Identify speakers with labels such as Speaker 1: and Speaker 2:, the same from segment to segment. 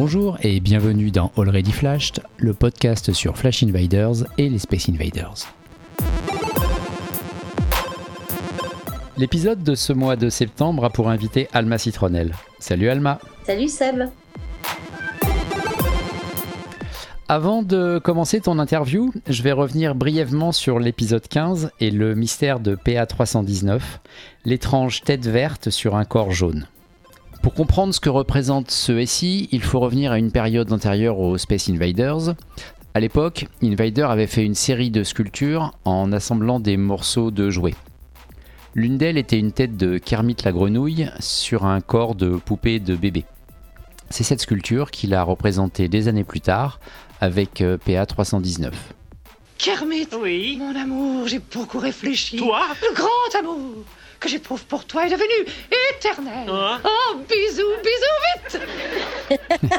Speaker 1: Bonjour et bienvenue dans Already Flashed, le podcast sur Flash Invaders et les Space Invaders. L'épisode de ce mois de septembre a pour invité Alma Citronel. Salut Alma.
Speaker 2: Salut Seb.
Speaker 1: Avant de commencer ton interview, je vais revenir brièvement sur l'épisode 15 et le mystère de PA319, l'étrange tête verte sur un corps jaune. Pour comprendre ce que représente ce SI, il faut revenir à une période antérieure aux Space Invaders. À l'époque, Invader avait fait une série de sculptures en assemblant des morceaux de jouets. L'une d'elles était une tête de Kermit la grenouille sur un corps de poupée de bébé. C'est cette sculpture qu'il a représentée des années plus tard avec euh, PA 319.
Speaker 3: Kermit
Speaker 4: Oui.
Speaker 3: Mon amour, j'ai beaucoup réfléchi.
Speaker 4: Toi
Speaker 3: Le grand amour que j'éprouve pour toi est devenu éternel.
Speaker 4: Hein
Speaker 3: oh, bisous, bisous, vite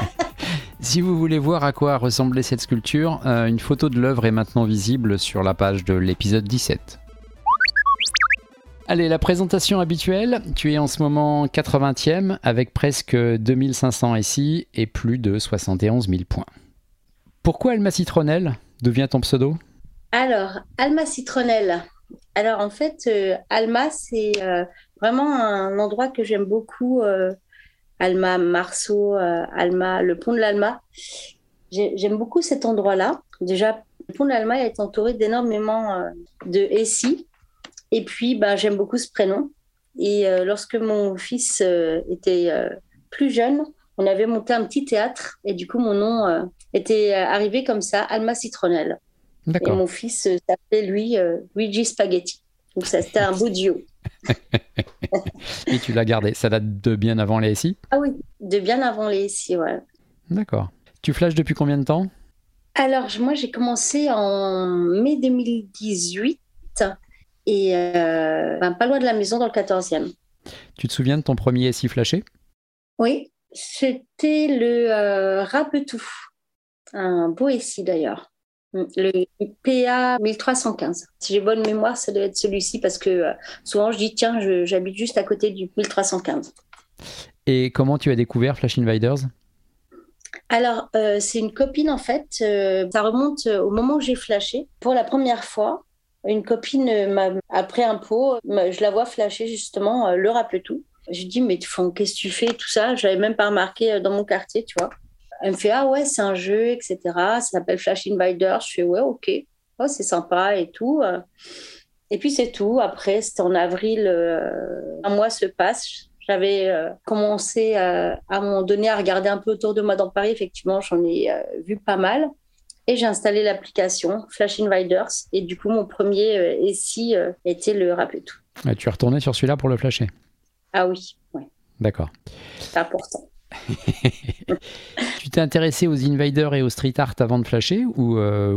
Speaker 1: Si vous voulez voir à quoi ressemblait cette sculpture, euh, une photo de l'œuvre est maintenant visible sur la page de l'épisode 17. Allez, la présentation habituelle. Tu es en ce moment 80e avec presque 2500 SI et plus de 71 000 points. Pourquoi Alma Citronel devient ton pseudo?
Speaker 2: Alors, Alma Citronelle. Alors, en fait, euh, Alma, c'est euh, vraiment un endroit que j'aime beaucoup. euh, Alma, Marceau, Alma, le pont de l'Alma. J'ai- J'aime beaucoup cet endroit-là. Déjà, le pont de l'Alma est entouré d'énormément de SI. Et puis, ben, j'aime beaucoup ce prénom. Et lorsque mon fils était plus jeune, on avait monté un petit théâtre. Et du coup, mon nom était arrivé comme ça, Alma Citronelle. Et mon fils euh, s'appelait lui euh, Luigi Spaghetti. Donc ça, c'était un beau duo.
Speaker 1: Et tu l'as gardé. Ça date de bien avant les SI
Speaker 2: Ah oui, de bien avant les ici, ouais.
Speaker 1: D'accord. Tu flashes depuis combien de temps?
Speaker 2: Alors, moi, j'ai commencé en mai 2018 et euh, ben, pas loin de la maison dans le 14e.
Speaker 1: Tu te souviens de ton premier SI flashé?
Speaker 2: Oui, c'était le euh, Rapetou. Un beau SI d'ailleurs. Le PA 1315. Si j'ai bonne mémoire, ça doit être celui-ci parce que euh, souvent je dis tiens, j'habite juste à côté du 1315.
Speaker 1: Et comment tu as découvert Flash Invaders?
Speaker 2: Alors, euh, c'est une copine en fait. euh, ça remonte au moment où j'ai flashé. Pour la première fois, une copine m'a après un pot, je la vois flasher justement le rappel tout. Je dis mais qu'est-ce que tu fais tout ça? Je l'avais même pas remarqué dans mon quartier, tu vois. Elle me fait ah ouais c'est un jeu etc. Ça s'appelle Flash Invader. Je fais ouais ok, oh, c'est sympa et tout. Et puis c'est tout. Après c'était en avril, euh, un mois se passe. J'avais euh, commencé à un moment donné à regarder un peu autour de moi dans Paris. Effectivement, j'en ai euh, vu pas mal. Et j'ai installé l'application Flash Invaders. Et du coup, mon premier euh, était le Rapetou.
Speaker 1: Ah, Tu es retourné sur celui-là pour le flasher?
Speaker 2: Ah oui, ouais,
Speaker 1: D'accord.
Speaker 2: c'est important.
Speaker 1: Tu t'es intéressé aux invaders et au street art avant de flasher ou, euh,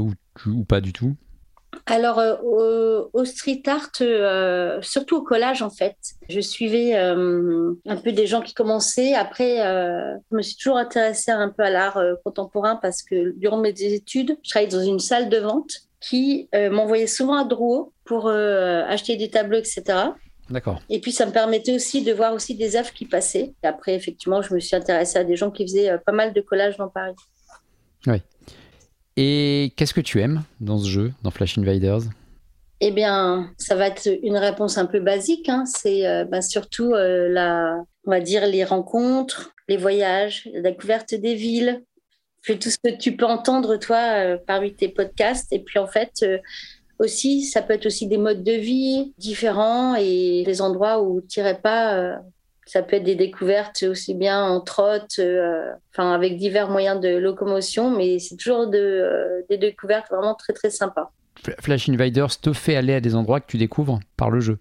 Speaker 1: pas du tout?
Speaker 2: Alors, euh, au, street art, euh, surtout au collage, en fait, je suivais euh, un peu des gens qui commençaient. Après, je me suis toujours intéressée un peu à l'art contemporain parce que durant mes études, je travaillais dans une salle de vente qui m'envoyait souvent à Drouot pour acheter des tableaux, etc.
Speaker 1: D'accord.
Speaker 2: Et puis, ça me permettait aussi de voir aussi des œuvres qui passaient. Après, effectivement, je me suis intéressée à des gens qui faisaient euh, pas mal de collages dans Paris.
Speaker 1: Et qu'est-ce que tu aimes dans ce jeu, dans Flash Invaders?
Speaker 2: Eh bien, ça va être une réponse un peu basique. hein. C'est euh, ben, surtout euh, la, on va dire les rencontres, les voyages, la découverte des villes, puis tout ce que tu peux entendre toi euh, parmi tes podcasts. Et puis en fait, aussi, ça peut être aussi des modes de vie différents et des endroits où tu n'irais pas. euh, ça peut être des découvertes aussi bien en trotte, euh, enfin avec divers moyens de locomotion, mais c'est toujours de, euh, des découvertes vraiment très très sympas.
Speaker 1: Fl- Flash Invaders te fait aller à des endroits que tu découvres par le jeu.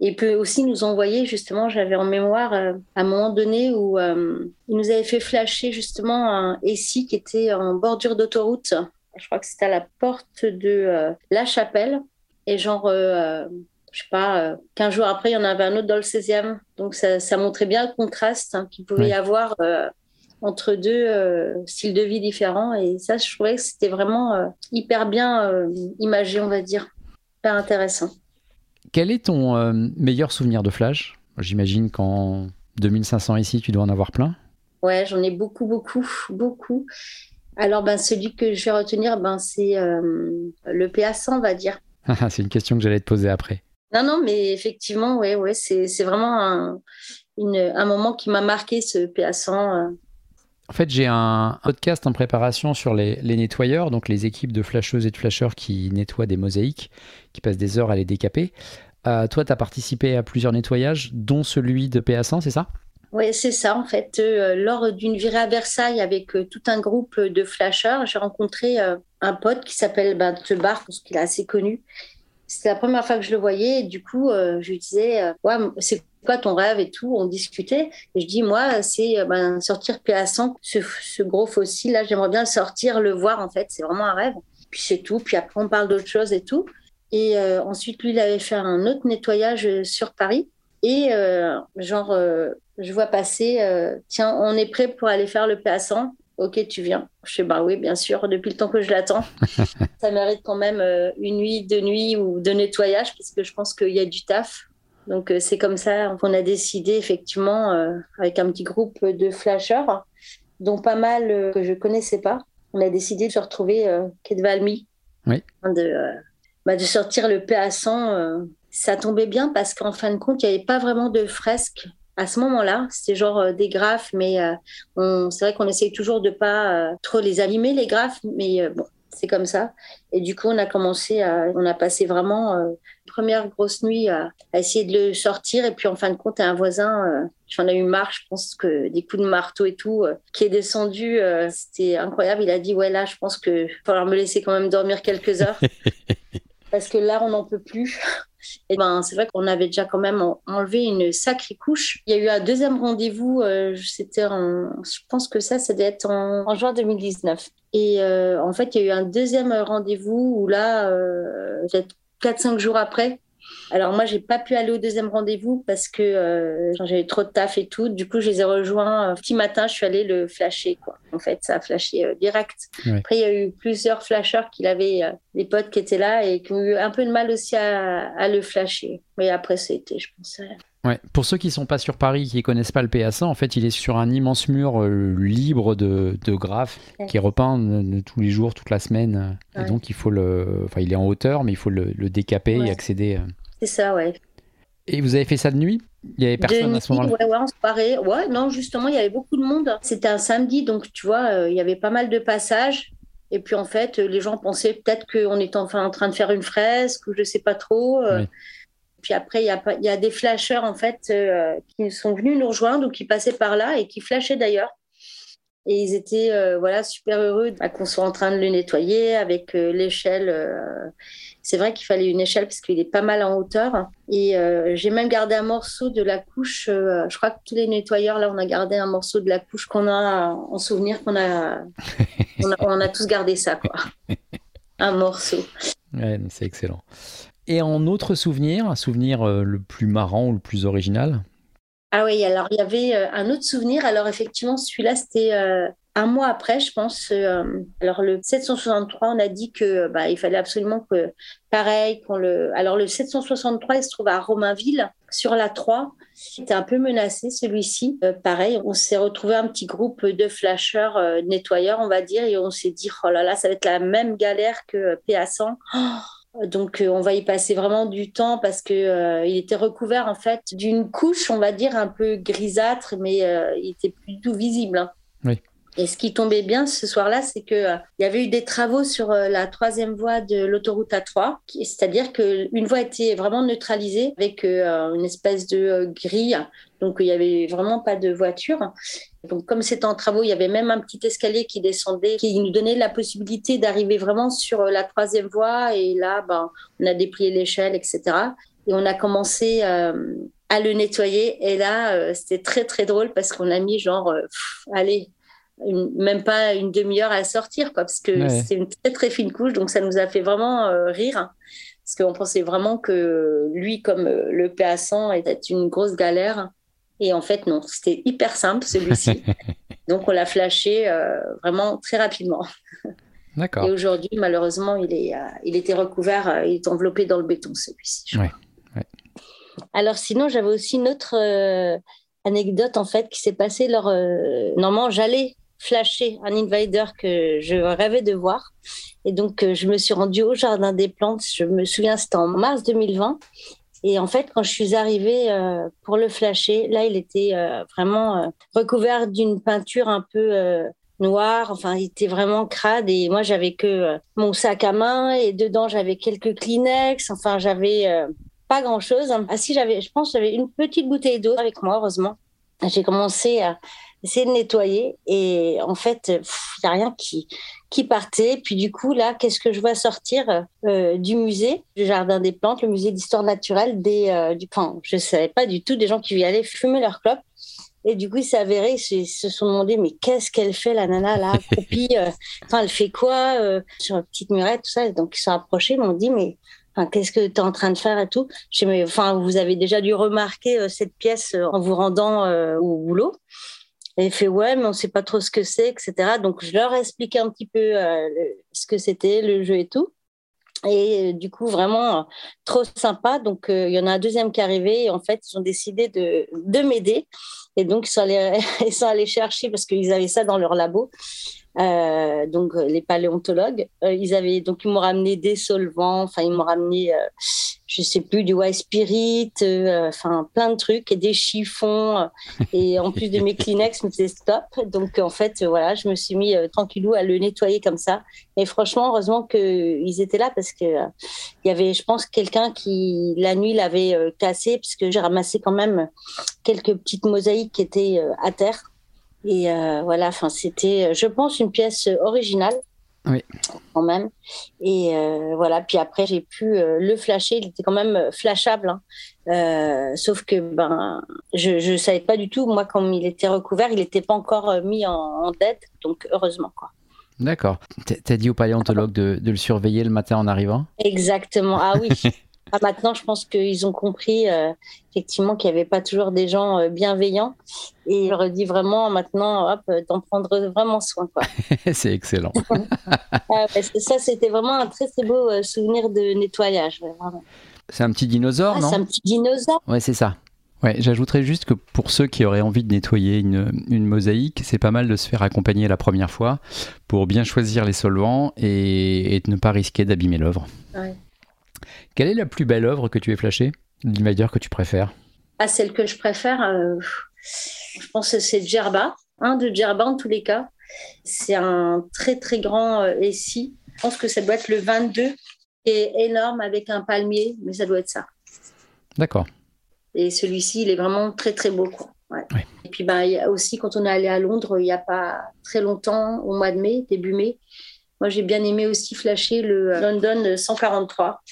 Speaker 2: Il peut aussi nous envoyer, justement, j'avais en mémoire euh, à un moment donné où il nous avait fait flasher justement un SI qui était en bordure d'autoroute. Je crois que c'était à la porte de euh, La Chapelle. Et genre, euh, je sais pas, euh, 15 jours après, il y en avait un autre dans le 16e. Donc ça, ça montrait bien le contraste hein, qu'il pouvait y avoir euh, entre deux euh, styles de vie différents. Et ça, je trouvais que c'était vraiment euh, hyper bien euh, imagé, on va dire. Hyper intéressant.
Speaker 1: Quel est ton euh, meilleur souvenir de Flash? J'imagine qu'en 2500 ici, tu dois en avoir plein.
Speaker 2: Ouais, j'en ai beaucoup, beaucoup, beaucoup. Alors, ben, celui que je vais retenir, ben, c'est le PA100, on va dire.
Speaker 1: c'est une question que j'allais te poser après.
Speaker 2: Non, non, mais effectivement, ouais, ouais, c'est vraiment un, un, moment qui m'a marqué, ce PA100.
Speaker 1: En fait, j'ai un podcast en préparation sur les, nettoyeurs, donc les équipes de flasheuses et de flasheurs qui nettoient des mosaïques, qui passent des heures à les décaper. Euh, toi, tu as participé à plusieurs nettoyages, dont celui de PA100, c'est ça?
Speaker 2: Oui, c'est ça, en fait. Euh, lors d'une virée à Versailles avec euh, tout un groupe de flasheurs, j'ai rencontré un pote qui s'appelle ben, Tebar, parce qu'il est assez connu. C'était la première fois que je le voyais, et du coup, je lui disais c'est quoi ton rêve et tout. On discutait. Et je dis, moi, c'est euh, ben, sortir PA100, ce, gros fossile là, j'aimerais bien sortir, le voir en fait. C'est vraiment un rêve. Puis c'est tout. Puis après, on parle d'autre chose et tout. Et euh, ensuite, lui, il avait fait un autre nettoyage euh, sur Paris. Et genre, je vois passer, tiens, on est prêt pour aller faire le PA100. Ok, tu viens. Je sais, bah oui, bien sûr, depuis le temps que je l'attends. ça mérite quand même une nuit, deux nuits ou de nettoyage, parce que je pense qu'il y a du taf. Donc euh, c'est comme ça qu'on a décidé effectivement euh, avec un petit groupe de flasheurs, dont pas mal euh, que je connaissais pas. On a décidé de se retrouver euh, Valmy,
Speaker 1: oui.
Speaker 2: de, bah, de sortir le PA100. ça tombait bien parce qu'en fin de compte, il n'y avait pas vraiment de fresques à ce moment-là. C'était genre des graphes, mais c'est vrai qu'on essaye toujours de pas trop les allumer les graphes, mais bon, c'est comme ça. Et du coup, on a commencé à, on a passé vraiment euh, première grosse nuit à, essayer de le sortir. Et puis, en fin de compte, un voisin, euh, j'en ai eu marre, je pense que des coups de marteau et tout, euh, qui est descendu. Euh, c'était incroyable. Il a dit, ouais, là, je pense que va falloir me laisser quand même dormir quelques heures. parce que là, on n'en peut plus. Et ben, c'est vrai qu'on avait déjà quand même enlevé une sacrée couche. Il y a eu un deuxième rendez-vous, euh, c'était je pense que ça, ça devait être en, juin 2019. Et euh, en fait, il y a eu un deuxième rendez-vous où là, euh, 4-5 jours après, alors moi, j'ai pas pu aller au deuxième rendez-vous parce que euh, j'avais trop de taf et tout. Du coup, je les ai rejoints. Petit matin, je suis allée le flasher. Quoi. En fait, ça a flashé euh, direct. Après, il y a eu plusieurs flasheurs qu'il avait, euh, des potes qui étaient là et qui ont eu un peu de mal aussi à, le flasher. Mais après, c'était, je pense.
Speaker 1: Ouais. Pour ceux qui sont pas sur Paris, qui connaissent pas le PA100, en fait, il est sur un immense mur libre de, de graphes qui est repeint tous les jours, toute la semaine. Et donc, il faut le, enfin, il est en hauteur, mais il faut le, décaper et accéder.
Speaker 2: C'est ça, ouais.
Speaker 1: Et vous avez fait ça de nuit? Il y avait personne à ce moment-là?
Speaker 2: Ouais, ouais, on se paraît. Ouais, non, justement, il y avait beaucoup de monde. C'était un samedi, donc tu vois, euh, il y avait pas mal de passages. Et puis en fait, les gens pensaient peut-être qu'on était enfin en train de faire une fresque ou je sais pas trop. Euh. Puis après, il y a, y a des flasheurs en fait euh, qui sont venus nous rejoindre ou qui passaient par là et qui flashaient d'ailleurs. Et ils étaient voilà super heureux qu'on soit en train de le nettoyer avec l'échelle c'est vrai qu'il fallait une échelle parce qu'il est pas mal en hauteur. Et euh, j'ai même gardé un morceau de la couche. Euh, je crois que tous les nettoyeurs, là, on a gardé un morceau de la couche qu'on a en souvenir qu'on a, on a, tous gardé ça, quoi. un morceau.
Speaker 1: Ouais, c'est excellent. Et en autre souvenir, un souvenir euh, le plus marrant ou le plus original?
Speaker 2: Ah oui, alors il y avait un autre souvenir. Alors effectivement, celui-là, c'était un mois après, je pense, euh, alors le 763, on a dit que bah, il fallait absolument que, pareil, qu'on le. Alors le 763, il se trouve à Romainville, sur la 3. C'était un peu menacé celui-ci. Euh, pareil, on s'est retrouvé un petit groupe de flasheurs, euh, nettoyeurs, on va dire, et on s'est dit, oh là là, ça va être la même galère que PA100. donc on va y passer vraiment du temps parce que il était recouvert en fait d'une couche, on va dire un peu grisâtre, mais il était plus tout visible. Hein. Et ce qui tombait bien ce soir-là, c'est qu'il euh, y avait eu des travaux sur euh, la troisième voie de l'autoroute A3, c'est-à-dire qu'une voie était vraiment neutralisée avec euh, une espèce de grille, donc il n'y avait vraiment pas de voiture. Donc comme c'était en travaux, il y avait même un petit escalier qui descendait, qui nous donnait la possibilité d'arriver vraiment sur la troisième voie. Et là, ben, on a déplié l'échelle, etc. Et on a commencé à le nettoyer. Et là, c'était très très drôle parce qu'on a mis genre, allez, même pas une demi-heure à sortir, quoi, parce que c'est une très très fine couche, donc ça nous a fait vraiment euh, rire, parce qu'on pensait vraiment que lui, comme euh, le PA100, était une grosse galère. Et en fait, non, c'était hyper simple celui-ci. donc on l'a flashé euh, vraiment très rapidement.
Speaker 1: D'accord.
Speaker 2: Et aujourd'hui, malheureusement, il, est, il était recouvert, il est enveloppé dans le béton celui-ci.
Speaker 1: Ouais.
Speaker 2: Alors sinon, j'avais aussi une autre anecdote en fait qui s'est passée lors. normalement, j'allais flasher un invader que je rêvais de voir. Et donc, je me suis rendue au Jardin des Plantes. Je me souviens, c'était en mars 2020. Et en fait, quand je suis arrivée euh, pour le flasher, là, il était euh, vraiment euh, recouvert d'une peinture un peu noire. Enfin, il était vraiment crade. Et moi, j'avais que mon sac à main et dedans, j'avais quelques Kleenex. Enfin, j'avais pas grand-chose. Ah si, j'avais, je pense, j'avais une petite bouteille d'eau avec moi, heureusement. J'ai commencé à essayer de nettoyer et en fait, il n'y a rien qui, qui partait. Puis du coup, là, qu'est-ce que je vois sortir euh, du musée, du Jardin des Plantes, le musée d'histoire naturelle des, euh, du enfin, Je ne savais pas du tout des gens qui y allaient fumer leur clope. Et du coup, il s'est avéré, ils se sont demandé, mais qu'est-ce qu'elle fait, la nana, là, accroupie euh, Enfin, elle fait quoi sur une petite murette, tout ça? Donc, ils sont approchés, ils m'ont dit, mais Enfin, qu'est-ce que tu es en train de faire et tout? Je mais, enfin, vous avez déjà dû remarquer cette pièce en vous rendant au boulot. Et il fait ouais, mais on sait pas trop ce que c'est, etc. Donc je leur ai expliqué un petit peu euh, ce que c'était, le jeu et tout. Et euh, du coup, vraiment euh, trop sympa. Donc, il y en a un deuxième qui est arrivé. Et en fait, ils ont décidé de, de m'aider. Et donc, ils sont, allés, ils sont allés chercher, parce qu'ils avaient ça dans leur labo, euh, donc les paléontologues. Euh, ils avaient donc ils m'ont ramené des solvants, enfin ils m'ont ramené, euh, je sais plus du white spirit, enfin plein de trucs et des chiffons et en plus de mes Kleenex, me disais stop. Donc en fait voilà, je me suis mis tranquillou à le nettoyer comme ça. Et franchement heureusement que ils étaient là parce que il y avait, je pense, quelqu'un qui la nuit l'avait cassé puisque j'ai ramassé quand même quelques petites mosaïques qui étaient à terre. Et euh, voilà, enfin, c'était, je pense, une pièce originale.
Speaker 1: Oui.
Speaker 2: Quand même. Et euh, voilà, puis après, j'ai pu euh, le flasher. Il était quand même flashable. Hein. sauf que ben, je ne savais pas du tout. Moi, quand il était recouvert, il n'était pas encore mis en, en dead. Donc, heureusement. quoi.
Speaker 1: D'accord. Tu as dit au paléontologue de, de, le surveiller le matin en arrivant?
Speaker 2: Exactement. Ah oui. Ah, maintenant, je pense qu'ils ont compris euh, effectivement qu'il n'y avait pas toujours des gens euh, bienveillants. Et je leur dit vraiment maintenant hop, d'en prendre vraiment soin.
Speaker 1: c'est excellent.
Speaker 2: ah, ça, c'était vraiment un très très beau euh, souvenir de nettoyage.
Speaker 1: C'est un petit dinosaure, ah, non
Speaker 2: C'est un petit dinosaure.
Speaker 1: Ouais, c'est ça. Ouais, j'ajouterais juste que pour ceux qui auraient envie de nettoyer une, une mosaïque, c'est pas mal de se faire accompagner la première fois pour bien choisir les solvants et, et de ne pas risquer d'abîmer l'œuvre.
Speaker 2: Ouais.
Speaker 1: Quelle est la plus belle œuvre que tu aies flashée L'invader que tu préfères?
Speaker 2: Ah, celle que je préfère, euh, je pense que c'est Djerba, un de Djerba en tous les cas. C'est un très très grand euh, SI. Je pense que ça doit être le 22, qui est énorme avec un palmier, mais ça doit être ça.
Speaker 1: D'accord.
Speaker 2: Et celui-ci, il est vraiment très très beau. Et puis ben, y a aussi, quand on est allé à Londres, il n'y a pas très longtemps, au mois de mai, début mai, moi j'ai bien aimé aussi flasher le London 143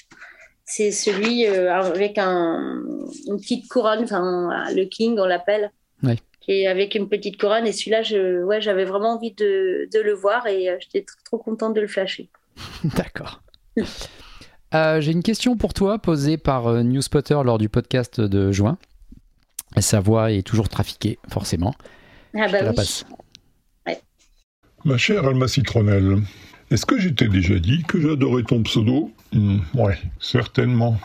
Speaker 2: c'est celui euh, avec un, une petite couronne, enfin le King on l'appelle, qui est avec une petite couronne. Et celui-là, je, ouais, j'avais vraiment envie de, de, le voir et euh, j'étais trop contente de le flasher.
Speaker 1: D'accord. Euh, j'ai une question pour toi posée par Newspotter lors du podcast de juin. Sa voix est toujours trafiquée, forcément.
Speaker 2: Ah bah
Speaker 1: la passe.
Speaker 4: Ma chère Alma Citronnelle, est-ce que j'étais déjà dit que j'adorais ton pseudo? Hmm, Ouais, certainement.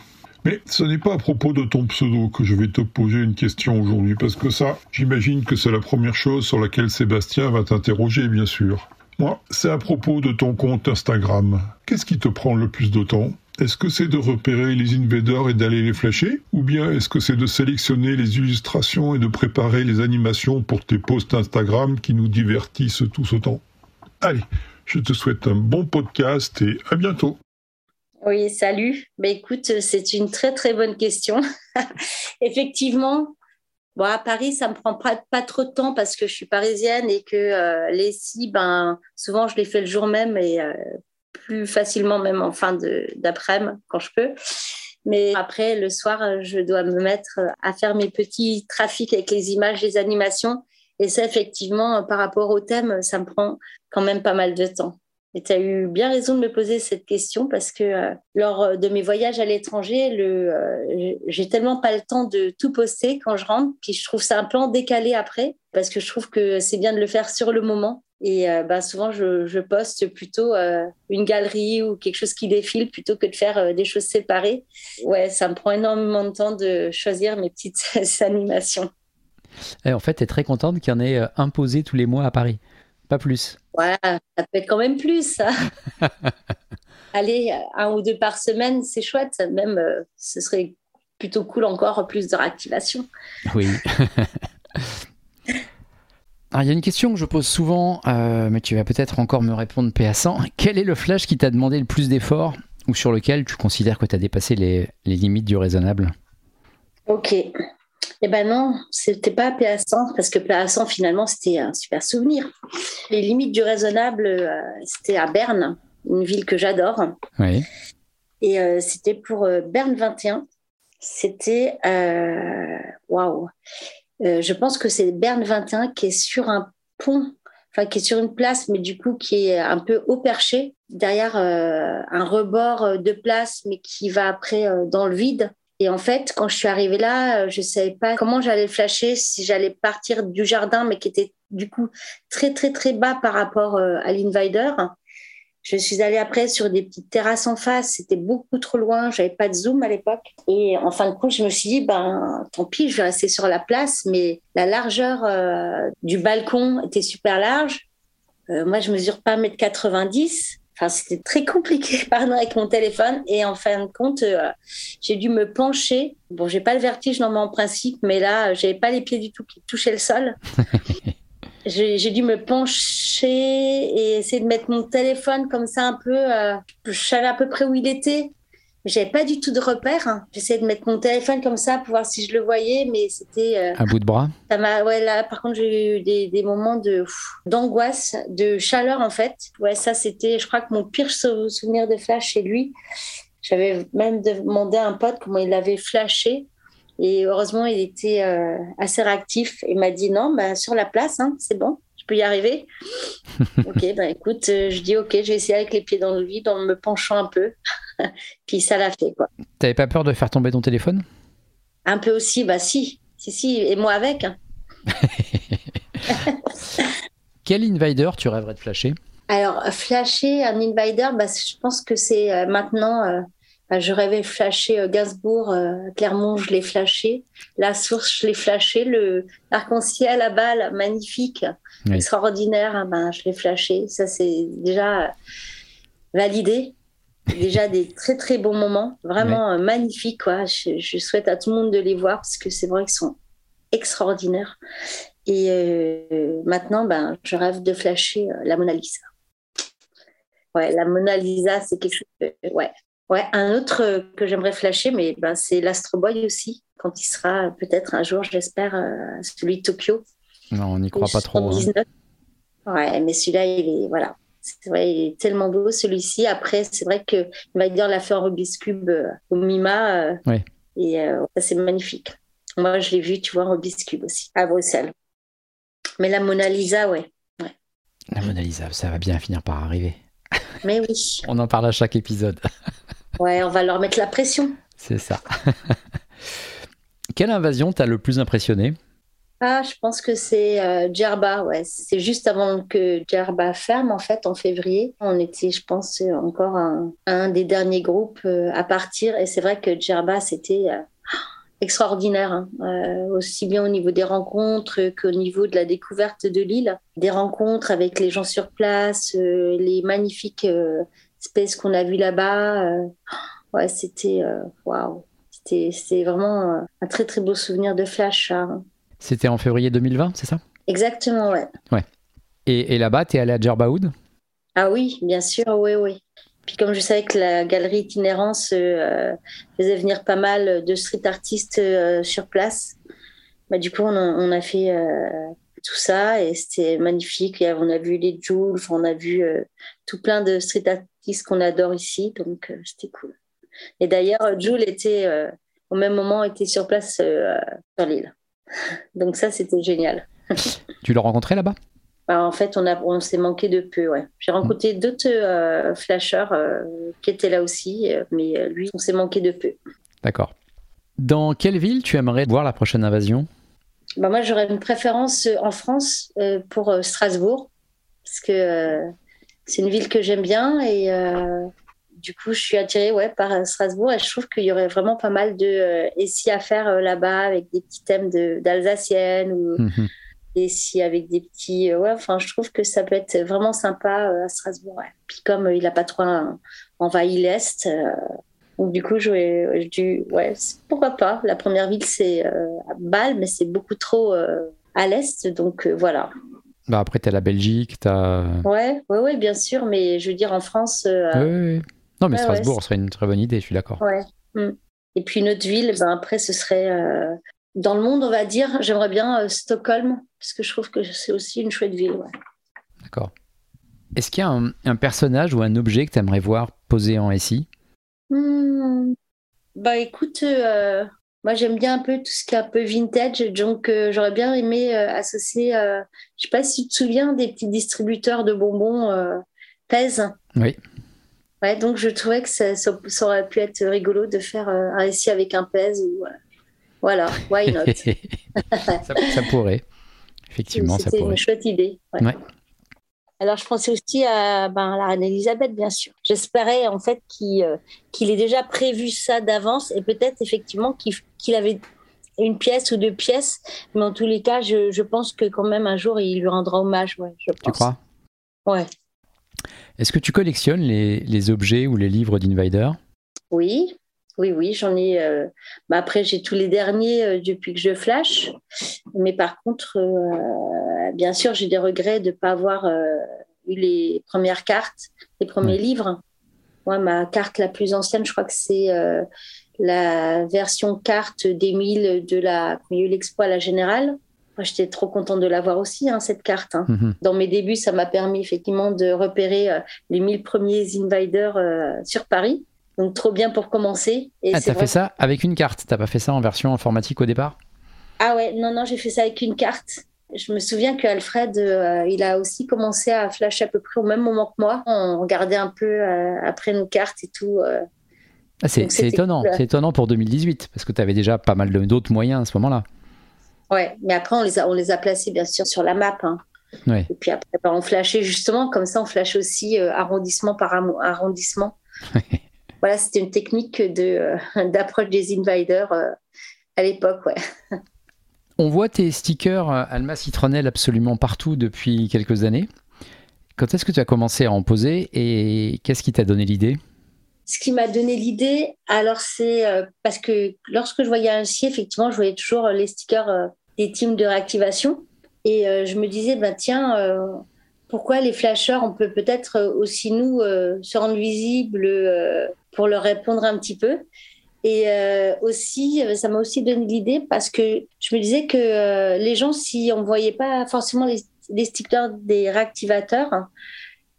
Speaker 4: Mais ce n'est pas à propos de ton pseudo que je vais te poser une question aujourd'hui, parce que ça, j'imagine que c'est la première chose sur laquelle Sébastien va t'interroger, bien sûr. Moi, c'est à propos de ton compte Instagram. Qu'est-ce qui te prend le plus de temps? Est-ce que c'est de repérer les invaders et d'aller les flasher? Ou bien est-ce que c'est de sélectionner les illustrations et de préparer les animations pour tes posts Instagram qui nous divertissent tous autant Allez, je te souhaite un bon podcast et à bientôt.
Speaker 2: Oui, salut. Ben, écoute, c'est une très très bonne question. Effectivement, bon, à Paris, ça me prend pas, pas, trop de temps parce que je suis parisienne et que euh, les si, ben, souvent je les fais le jour même et euh, plus facilement même en fin d'après-midi quand je peux. Mais après, le soir, je dois me mettre à faire mes petits trafics avec les images, les animations. Et ça, effectivement, par rapport au thème, ça me prend quand même pas mal de temps. Et tu as eu bien raison de me poser cette question parce que euh, lors de mes voyages à l'étranger, euh, j'ai tellement pas le temps de tout poster quand je rentre, puis je trouve ça un peu en décalé après parce que je trouve que c'est bien de le faire sur le moment. Et euh, bah, souvent, je, poste plutôt une galerie ou quelque chose qui défile plutôt que de faire des choses séparées. Ouais, ça me prend énormément de temps de choisir mes petites animations.
Speaker 1: Et en fait, tu es très contente qu'il y en ait euh, imposé tous les mois à Paris. Pas plus.
Speaker 2: Ouais, ça peut être quand même plus. ça. Allez, un ou deux par semaine, c'est chouette. Même, euh, ce serait plutôt cool encore, plus de réactivation.
Speaker 1: Oui. Alors, il y a une question que je pose souvent, euh, mais tu vas peut-être encore me répondre paix à 100. Quel est le flash qui t'a demandé le plus d'efforts ou sur lequel tu considères que tu as dépassé les, les limites du raisonnable?
Speaker 2: Ok. Eh ben non, c'était pas PA100 parce que PA100 finalement c'était un super souvenir. Les limites du raisonnable, euh, c'était à Berne, une ville que j'adore.
Speaker 1: Oui.
Speaker 2: Et euh, c'était pour euh, Berne 21. C'était waouh. Euh, je pense que c'est Berne 21 qui est sur un pont, enfin qui est sur une place, mais du coup qui est un peu haut perché derrière euh, un rebord de place, mais qui va après euh, dans le vide. Et en fait, quand je suis arrivée là, euh, je savais pas comment j'allais flasher, si j'allais partir du jardin, mais qui était du coup très très très bas par rapport euh, à l'Invider. Je suis allée après sur des petites terrasses en face, c'était beaucoup trop loin, j'avais pas de zoom à l'époque. Et en fin de compte, je me suis dit, ben tant pis, je vais rester sur la place, mais la largeur euh, du balcon était super large. Moi, je mesure pas 1m90. Enfin, c'était très compliqué, pardon, avec mon téléphone. Et en fin de compte, euh, j'ai dû me pencher. Bon, j'ai pas le vertige normalement en principe, mais là, j'avais pas les pieds du tout qui touchaient le sol. j'ai j'ai dû me pencher et essayer de mettre mon téléphone comme ça un peu. euh, je savais à peu près où il était. J'avais pas du tout de repère. hein. J'essayais de mettre mon téléphone comme ça pour voir si je le voyais, mais c'était. euh,
Speaker 1: À bout de bras
Speaker 2: ça ouais, là, par contre, j'ai eu des, des moments d'angoisse, de chaleur, en fait. Ouais, ça, c'était, je crois que mon pire sou- souvenir de flash chez lui. J'avais même demandé à un pote comment il avait flashé. Et heureusement, il était euh, assez réactif. Il m'a dit non, bah, sur la place, hein, c'est bon, peux y arriver. ok, ben écoute, euh, je dis ok, je vais essayer avec les pieds dans le vide en me penchant un peu. Puis ça l'a fait, quoi.
Speaker 1: T'avais pas peur de faire tomber ton téléphone?
Speaker 2: Un peu aussi, bah si, si, si, et moi avec. hein.
Speaker 1: Quel invader tu rêverais de flasher?
Speaker 2: Alors, flasher un invader, bah, je pense que c'est euh, maintenant. euh, je rêvais de flasher euh, Gainsbourg, euh, Clermont, je l'ai flashé. La source, je l'ai flashé. Le l'arc-en-ciel à balle, magnifique,
Speaker 1: Oui.
Speaker 2: extraordinaire, ah ben, je l'ai flashé. Ça, c'est déjà validé. Déjà des très très bons moments, vraiment euh, magnifiques. Quoi. Je, je souhaite à tout le monde de les voir parce que c'est vrai qu'ils sont extraordinaires. Et euh, maintenant, ben, je rêve de flasher la Mona Lisa. Ouais, la Mona Lisa, c'est quelque chose. de- ouais. Ouais, un autre euh, que j'aimerais flasher, mais ben, c'est l'Astro Boy aussi, quand il sera euh, peut-être un jour, j'espère, euh, celui de Tokyo.
Speaker 1: Non, on n'y croit pas trop. hein.
Speaker 2: 79. Ouais, mais celui-là, il est. Voilà. C'est vrai, il est tellement beau celui-ci. Après, c'est vrai que Vader l'a fait en Rubik's Cube euh, au MIMA. euh,
Speaker 1: Ouais.
Speaker 2: Et ça, c'est magnifique. Moi, je l'ai vu, tu vois, en Rubik's Cube aussi, à Bruxelles. Mais la Mona Lisa, ouais.
Speaker 1: La Mona Lisa, ça va bien finir par arriver.
Speaker 2: Mais oui.
Speaker 1: On en parle à chaque épisode.
Speaker 2: Ouais, on va leur mettre la pression.
Speaker 1: C'est ça. Quelle invasion t'a le plus impressionné?
Speaker 2: Ah, je pense que c'est euh, Djerba, ouais. C'est juste avant que Djerba ferme, en fait, en février. On était, je pense, encore un, un des derniers groupes euh, à partir. Et c'est vrai que Djerba, c'était euh, extraordinaire, hein. Euh, aussi bien au niveau des rencontres qu'au niveau de la découverte de l'île. Des rencontres avec les gens sur place, les magnifiques espèces qu'on a vues là-bas. euh, ouais, c'était euh, waouh. C'était c'était vraiment euh, un très, très beau souvenir de flash, hein.
Speaker 1: C'était en février 2020, c'est ça?
Speaker 2: Exactement, ouais.
Speaker 1: Et, et là-bas, t'es allé à Djerbaoud?
Speaker 2: Ah oui, bien sûr, oui, oui. Puis comme je savais que la galerie itinérance euh, faisait venir pas mal de street artistes euh, sur place, bah, du coup, on a, on a fait euh, tout ça et c'était magnifique. Et on a vu les Jules, on a vu tout plein de street artistes qu'on adore ici, donc euh, c'était cool. Et d'ailleurs, euh, Jules était, euh, au même moment, était sur place sur l'île. Donc ça, c'était génial.
Speaker 1: Tu l'as rencontré là-bas?
Speaker 2: Bah, en fait, on, a, on s'est manqué de peu. Ouais. J'ai rencontré d'autres euh, flasheurs euh, qui étaient là aussi, mais lui, on s'est manqué de peu.
Speaker 1: D'accord. Dans quelle ville tu aimerais voir la prochaine invasion?
Speaker 2: Bah, moi, j'aurais une préférence en France euh, pour Strasbourg, parce que euh, c'est une ville que j'aime bien et euh, du coup, je suis attirée ouais, par Strasbourg et je trouve qu'il y aurait vraiment pas mal de euh, essais à faire là-bas avec des petits thèmes d'alsacienne ou mhm. des si avec des petits. ouais, enfin, je trouve que ça peut être vraiment sympa à Strasbourg. Puis comme il n'a pas trop envahi l'Est, donc du coup, je, je, ouais, pourquoi pas. La première ville, c'est Bâle, mais c'est beaucoup trop à l'Est. Donc voilà.
Speaker 1: Bah après, tu as la Belgique, tu as.
Speaker 2: Ouais, ouais, ouais, bien sûr, mais je veux dire, en France. Euh,
Speaker 1: oui. Non, mais Strasbourg serait une très bonne idée, je suis d'accord.
Speaker 2: Ouais. Hmm. Et puis une autre ville, ben après, ce serait. Euh, dans le monde, on va dire, j'aimerais bien euh, Stockholm, parce que je trouve que c'est aussi une chouette ville. Ouais.
Speaker 1: D'accord. Est-ce qu'il y a un, personnage ou un objet que tu aimerais voir posé en SI
Speaker 2: hmm. Bah écoute, moi, j'aime bien un peu tout ce qui est un peu vintage, donc euh, j'aurais bien aimé euh, associer, euh, je sais pas si tu te souviens des petits distributeurs de bonbons Pèse.
Speaker 1: Oui.
Speaker 2: Ouais, donc je trouvais que ça, ça, aurait pu être rigolo de faire un récit avec un Pèse ou voilà, why not?
Speaker 1: Ça, pourrait, effectivement, ça pourrait.
Speaker 2: C'est une chouette idée. ouais. Alors, je pensais aussi à, ben, la reine Elisabeth, bien sûr. J'espérais en fait qu'il euh, qu'il ait déjà prévu ça d'avance et peut-être effectivement qu'il avait une pièce ou deux pièces. Mais en tous les cas, je, je, pense que quand même un jour, il lui rendra hommage. Ouais, je pense.
Speaker 1: Tu crois?
Speaker 2: Ouais.
Speaker 1: Est-ce que tu collectionnes les, les objets ou les livres d'Invader?
Speaker 2: Oui, oui, oui, j'en ai. Euh, bah, après, j'ai tous les derniers euh, depuis que je flash. Mais par contre, euh, bien sûr, j'ai des regrets de ne pas avoir eu les premières cartes, les premiers livres. Moi, ma carte la plus ancienne, je crois que c'est la version carte d'Émile de la l'expo à la Générale. Moi, j'étais trop contente de l'avoir aussi, hein, cette carte. Hein. Mhm. Dans mes débuts, ça m'a permis effectivement de repérer les 1000 premiers invaders sur Paris. Donc trop bien pour commencer.
Speaker 1: Et ah, t'as fait ça avec une carte T'as pas fait ça en version informatique au départ?
Speaker 2: Ah ouais, non, non, j'ai fait ça avec une carte. Je me souviens qu'Alfred, euh, il a aussi commencé à flasher à peu près au même moment que moi. On regardait un peu euh, après nos cartes et tout. Euh.
Speaker 1: Ah, c'est étonnant, c'est étonnant pour 2018 parce que tu avais déjà pas mal d'autres moyens à ce moment-là.
Speaker 2: Ouais, mais après on les a, on les a placés bien sûr sur la map. Hein. Et puis après bah, on flashait justement comme ça, on flash aussi arrondissement par arrondissement. voilà, c'était une technique de, euh, d'approche des invaders euh, à l'époque, ouais.
Speaker 1: On voit tes stickers euh, Alma Citronnelle absolument partout depuis quelques années. Quand est-ce que tu as commencé à en poser et qu'est-ce qui t'a donné l'idée?
Speaker 2: Ce qui m'a donné l'idée, alors c'est parce que lorsque je voyais un effectivement, je voyais toujours les stickers des teams de réactivation et je me disais, ben tiens, pourquoi les flasheurs, on peut peut-être aussi nous se rendre visibles pour leur répondre un petit peu. Et euh, aussi, euh, ça m'a aussi donné l'idée parce que je me disais que euh, les gens, si on ne voyait pas forcément les, stickers des réactivateurs, hein,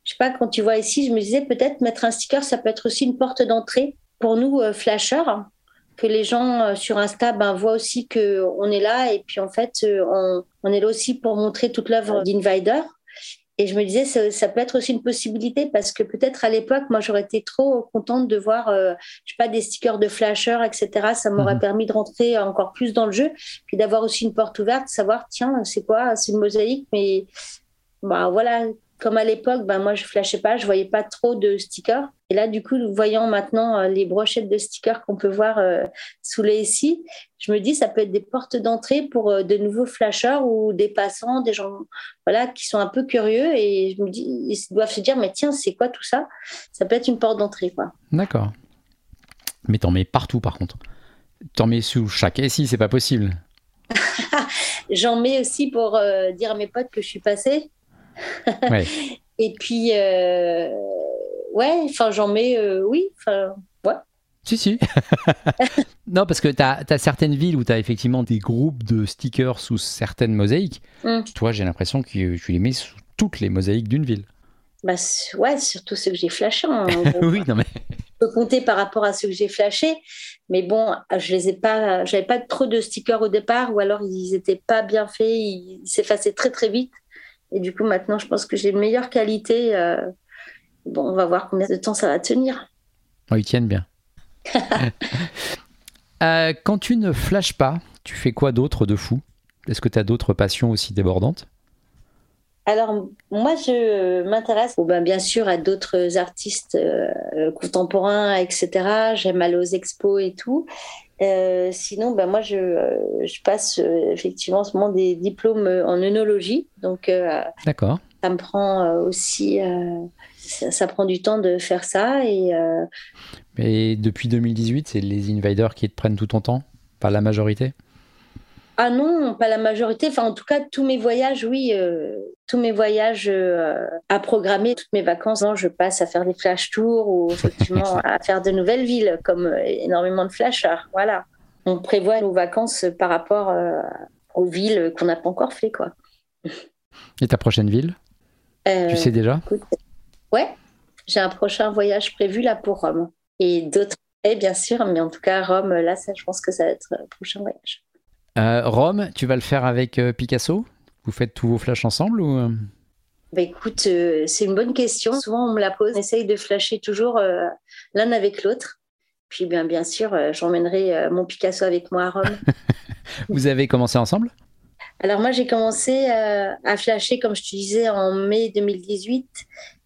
Speaker 2: je sais pas, quand tu vois ici, je me disais peut-être mettre un sticker, ça peut être aussi une porte d'entrée pour nous, flasheurs, hein, que les gens sur Insta ben, voient aussi qu'on est là et puis en fait, on, on est là aussi pour montrer toute l'œuvre d'Invider. Et je me disais, ça, ça, peut être aussi une possibilité parce que peut-être à l'époque, moi, j'aurais été trop contente de voir, euh, je sais pas, des stickers de flasher, etc. Ça m'aurait mhm. permis de rentrer encore plus dans le jeu, puis d'avoir aussi une porte ouverte, savoir, tiens, c'est quoi? C'est une mosaïque, mais bah, voilà, comme à l'époque, ben moi je flashais pas, je voyais pas trop de stickers. Et là, du coup, voyant maintenant euh, les brochettes de stickers qu'on peut voir euh, sous les ici, je me dis ça peut être des portes d'entrée pour euh, de nouveaux flasheurs ou des passants, des gens voilà qui sont un peu curieux et je me dis ils doivent se dire mais tiens c'est quoi tout ça? Ça peut être une porte d'entrée quoi.
Speaker 1: D'accord. Mais t'en mets partout par contre. T'en mets sous chaque SI, c'est pas possible.
Speaker 2: J'en mets aussi pour dire à mes potes que je suis passée. Et puis, euh, ouais, enfin, j'en mets, euh, oui, enfin, ouais.
Speaker 1: Si, si. non, parce que tu as, certaines villes où tu as effectivement des groupes de stickers sous certaines mosaïques. Mm. Toi, j'ai l'impression que tu les mets sous toutes les mosaïques d'une ville.
Speaker 2: Bah, ouais, surtout ceux que j'ai flashés. Hein,
Speaker 1: oui, non mais.
Speaker 2: Je peux compter par rapport à ceux que j'ai flashés, mais bon, je les ai pas, j'avais pas trop de stickers au départ, ou alors ils étaient pas bien faits, ils s'effaçaient très très vite. Et du coup, maintenant, je pense que j'ai une meilleure qualité. Euh, bon, on va voir combien de temps ça va tenir.
Speaker 1: Oh, ils tiennent bien. Euh, quand tu ne flashes pas, tu fais quoi d'autre de fou? Est-ce que tu as d'autres passions aussi débordantes?
Speaker 2: Alors, moi, je m'intéresse ben, bien sûr à d'autres artistes euh, contemporains, etc. J'aime aller aux expos et tout. Euh, sinon, ben, moi, je, je passe euh, effectivement en ce moment des diplômes en œnologie. Donc,
Speaker 1: D'accord.
Speaker 2: Ça me prend aussi. Ça, ça, prend du temps de faire ça. Et,
Speaker 1: Mais depuis 2018, c'est les invaders qui te prennent tout ton temps? Pas la majorité?
Speaker 2: Ah non, pas la majorité. Enfin, en tout cas, tous mes voyages, oui, euh, tous mes voyages euh, à programmer, toutes mes vacances, je passe à faire des flash tours ou effectivement à faire de nouvelles villes, comme euh, énormément de flashers. Voilà. On prévoit nos vacances par rapport aux villes qu'on n'a pas encore fait, quoi.
Speaker 1: Et ta prochaine ville? Tu sais déjà
Speaker 2: Ouais, j'ai un prochain voyage prévu là pour Rome et d'autres, bien sûr, mais en tout cas Rome, là, ça, je pense que ça va être le prochain voyage.
Speaker 1: Euh, Rome, tu vas le faire avec euh, Picasso? Vous faites tous vos flashs ensemble ou euh?
Speaker 2: bah écoute, c'est une bonne question. Souvent, on me la pose. On essaye de flasher toujours l'un avec l'autre. Puis, bien, bien sûr, j'emmènerai mon Picasso avec moi à Rome.
Speaker 1: Vous avez commencé ensemble?
Speaker 2: Alors, moi, j'ai commencé à flasher, comme je te disais, en mai 2018.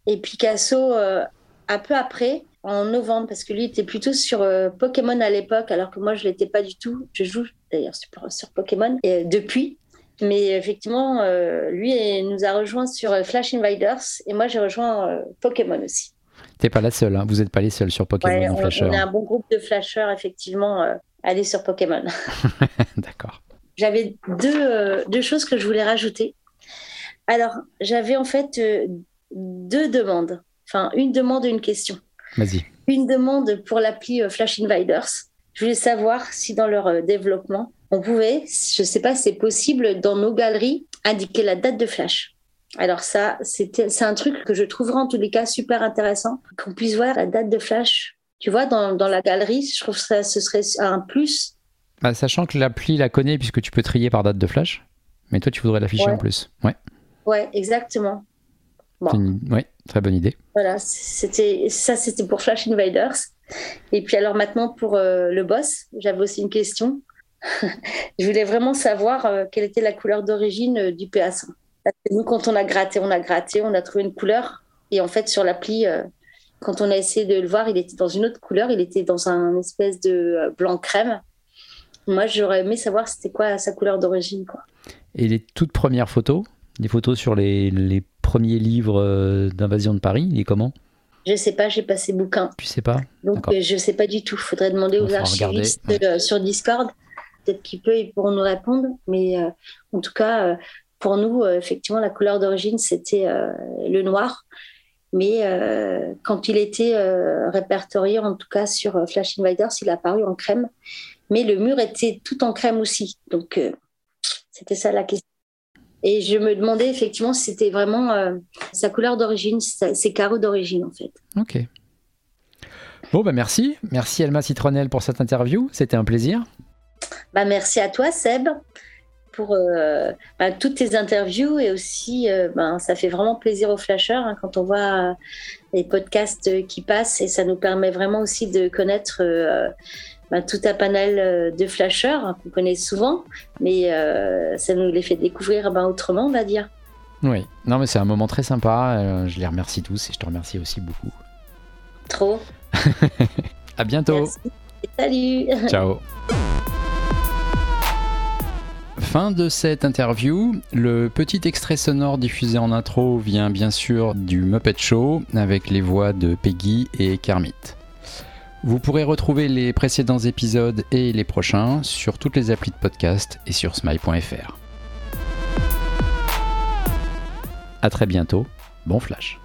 Speaker 2: Et Picasso, un peu après, en novembre, parce que lui était plutôt sur Pokémon à l'époque, alors que moi, je ne l'étais pas du tout. Je joue d'ailleurs sur, Pokémon et, depuis. Mais effectivement, euh, lui nous a rejoint sur euh, Flash Invaders et moi j'ai rejoint euh, Pokémon aussi.
Speaker 1: T'es pas la seule, hein. vous n'êtes pas les seuls sur Pokémon
Speaker 2: ouais,
Speaker 1: on, Flasher.
Speaker 2: On est un bon groupe de flashers effectivement aller sur Pokémon.
Speaker 1: D'accord.
Speaker 2: J'avais deux, deux choses que je voulais rajouter. Alors j'avais en fait deux demandes, enfin une demande et une question.
Speaker 1: Vas-y.
Speaker 2: Une demande pour l'appli Flash Invaders je voulais savoir si dans leur euh, développement, on pouvait, je ne sais pas si c'est possible, dans nos galeries, indiquer la date de flash. Alors ça, c'est un truc que je trouverais en tous les cas super intéressant, qu'on puisse voir la date de flash. Tu vois, dans, dans la galerie, je trouve que ce serait un plus.
Speaker 1: Bah, sachant que l'appli la connaît puisque tu peux trier par date de flash, mais toi tu voudrais l'afficher en plus. Ouais.
Speaker 2: Ouais, exactement.
Speaker 1: Bon. Ouais, très bonne idée.
Speaker 2: Voilà, c'était ça, c'était pour Flash Invaders. Et puis alors maintenant pour euh, le boss, j'avais aussi une question. je voulais vraiment savoir euh, quelle était la couleur d'origine euh, du PA100. nous, quand on a gratté, on a gratté, on a trouvé une couleur. Et en fait, sur l'appli, quand on a essayé de le voir, il était dans une autre couleur. Il était dans un espèce de blanc crème. Moi, j'aurais aimé savoir c'était quoi sa couleur d'origine.
Speaker 1: Et les toutes premières photos, les photos sur les, les premiers livres d'invasion de Paris, il est comment?
Speaker 2: Je sais pas, j'ai passé bouquin.
Speaker 1: Tu sais pas?
Speaker 2: Donc euh, je sais pas du tout. Faudrait demander aux archivistes euh, sur Discord. Peut-être qu'ils peuvent, ils pourront nous répondre. Mais euh, en tout cas, pour nous, effectivement, la couleur d'origine c'était le noir. Mais quand il était répertorié, en tout cas sur Flash Invaders, il a apparu en crème. Mais le mur était tout en crème aussi. Donc c'était ça la question. Et je me demandais effectivement si c'était vraiment euh, sa couleur d'origine, ses carreaux d'origine en fait.
Speaker 1: Ok. Bon, bah merci. Merci Alma Citronel pour cette interview. C'était un plaisir.
Speaker 2: Bah, merci à toi Seb pour euh, bah, toutes tes interviews et aussi euh, bah, ça fait vraiment plaisir aux flasheurs hein, quand on voit les podcasts qui passent et ça nous permet vraiment aussi de connaître bah, tout un panel euh, de flasheurs hein, qu'on connaît souvent, mais euh, ça nous les fait découvrir ben, autrement, on va dire.
Speaker 1: Oui, non, mais c'est un moment très sympa. Euh, je les remercie tous et je te remercie aussi beaucoup.
Speaker 2: Trop.
Speaker 1: à bientôt.
Speaker 2: Salut.
Speaker 1: Ciao. Fin de cette interview. Le petit extrait sonore diffusé en intro vient bien sûr du Muppet Show avec les voix de Peggy et Kermit. Vous pourrez retrouver les précédents épisodes et les prochains sur toutes les applis de podcast et sur smile.fr. A très bientôt, bon flash